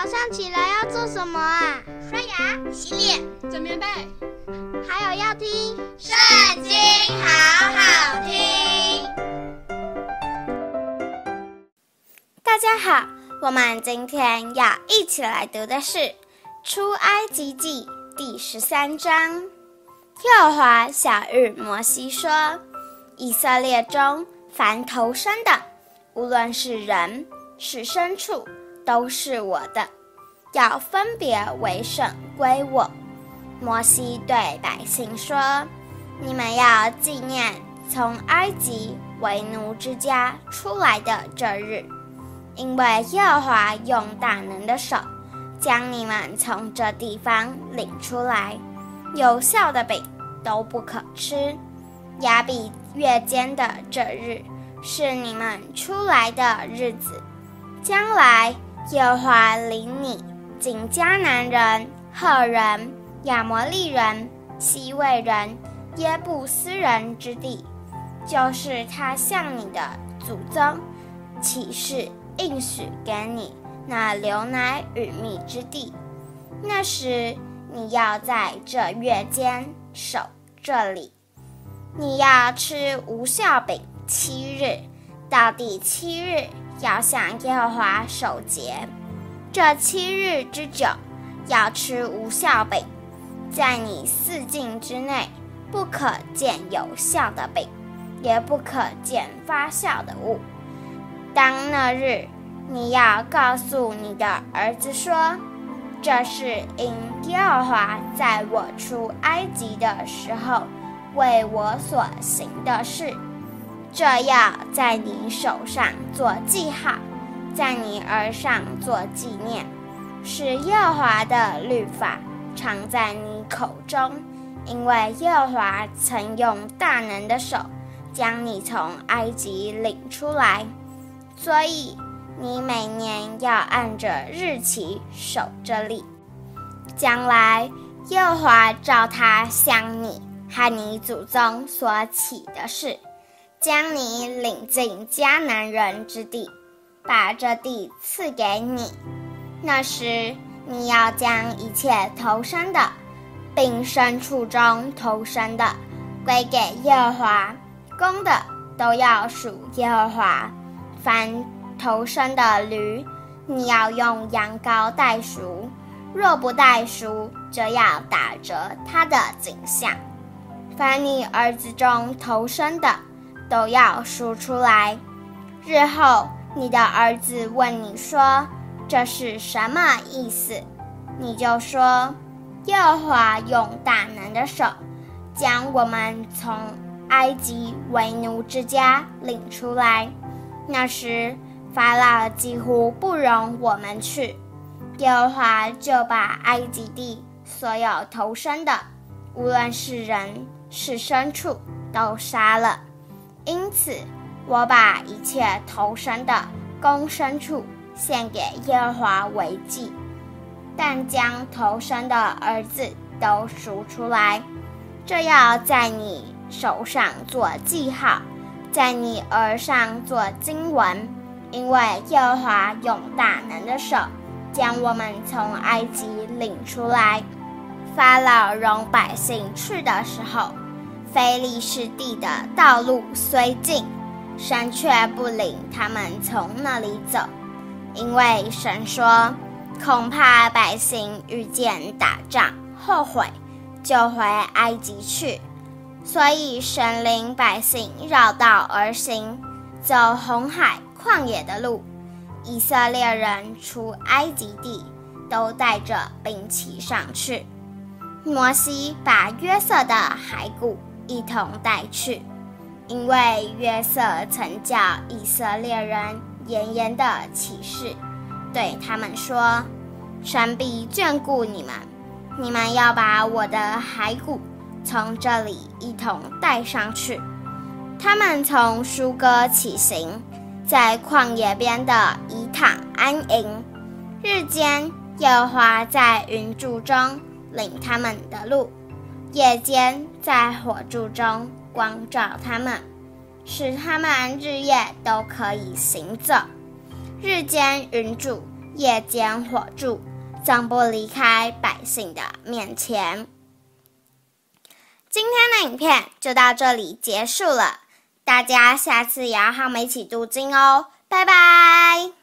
早上起来要做什么啊？刷牙、洗脸、整棉被，还有要听《圣经》，好好听。大家好，我们今天要一起来读的是《出埃及记》第十三章。耶和华小日摩西说：“以色列中凡头生的，无论是人是牲畜，都是我的，要分别为圣归我。”摩西对百姓说：“你们要纪念从埃及为奴之家出来的这日，因为耶和华用大能的手将你们从这地方领出来，有效的饼。”都不可吃。亚比月间的这日是你们出来的日子。将来耶和华领你进迦南人、赫人、亚摩利人、希未人、耶布斯人之地，就是他向你的祖宗起誓应许给你那流奶与蜜之地。那时你要在这月间守。这里，你要吃无酵饼七日，到第七日要向耶和华守节。这七日之久，要吃无酵饼，在你四境之内不可见有酵的饼，也不可见发酵的物。当那日，你要告诉你的儿子说。这是因耶和华在我出埃及的时候为我所行的事，这要在你手上做记号，在你额上做纪念，使耶和华的律法常在你口中，因为耶和华曾用大能的手将你从埃及领出来，所以。你每年要按着日期守这例，将来耶和华照他向你和你祖宗所起的事，将你领进迦南人之地，把这地赐给你。那时你要将一切投生的，并牲畜中投生的，归给耶和华，公的都要属耶和华，凡。投生的驴，你要用羊羔代赎；若不代赎，就要打折它的颈项。凡你儿子中投生的，都要赎出来。日后你的儿子问你说：“这是什么意思？”你就说：“耶和华用大能的手，将我们从埃及为奴之家领出来。那时。”法老几乎不容我们去，耶和华就把埃及地所有投生的，无论是人是牲畜，都杀了。因此，我把一切投生的公牲畜献给耶和华为祭，但将投生的儿子都赎出来，这要在你手上做记号，在你额上做经文。因为耶和华用大能的手将我们从埃及领出来，法老容百姓去的时候，非利士地的道路虽近，神却不领他们从那里走，因为神说，恐怕百姓遇见打仗后悔，就回埃及去，所以神领百姓绕道而行，走红海。旷野的路，以色列人出埃及地，都带着兵器上去。摩西把约瑟的骸骨一同带去，因为约瑟曾叫以色列人严严的起誓，对他们说：“神必眷顾你们，你们要把我的骸骨从这里一同带上去。”他们从疏割起行。在旷野边的以坦安营，日间耶和华在云柱中领他们的路，夜间在火柱中光照他们，使他们日夜都可以行走。日间云柱，夜间火柱，总不离开百姓的面前。今天的影片就到这里结束了，大家下次也要和我们一起读经哦，拜拜。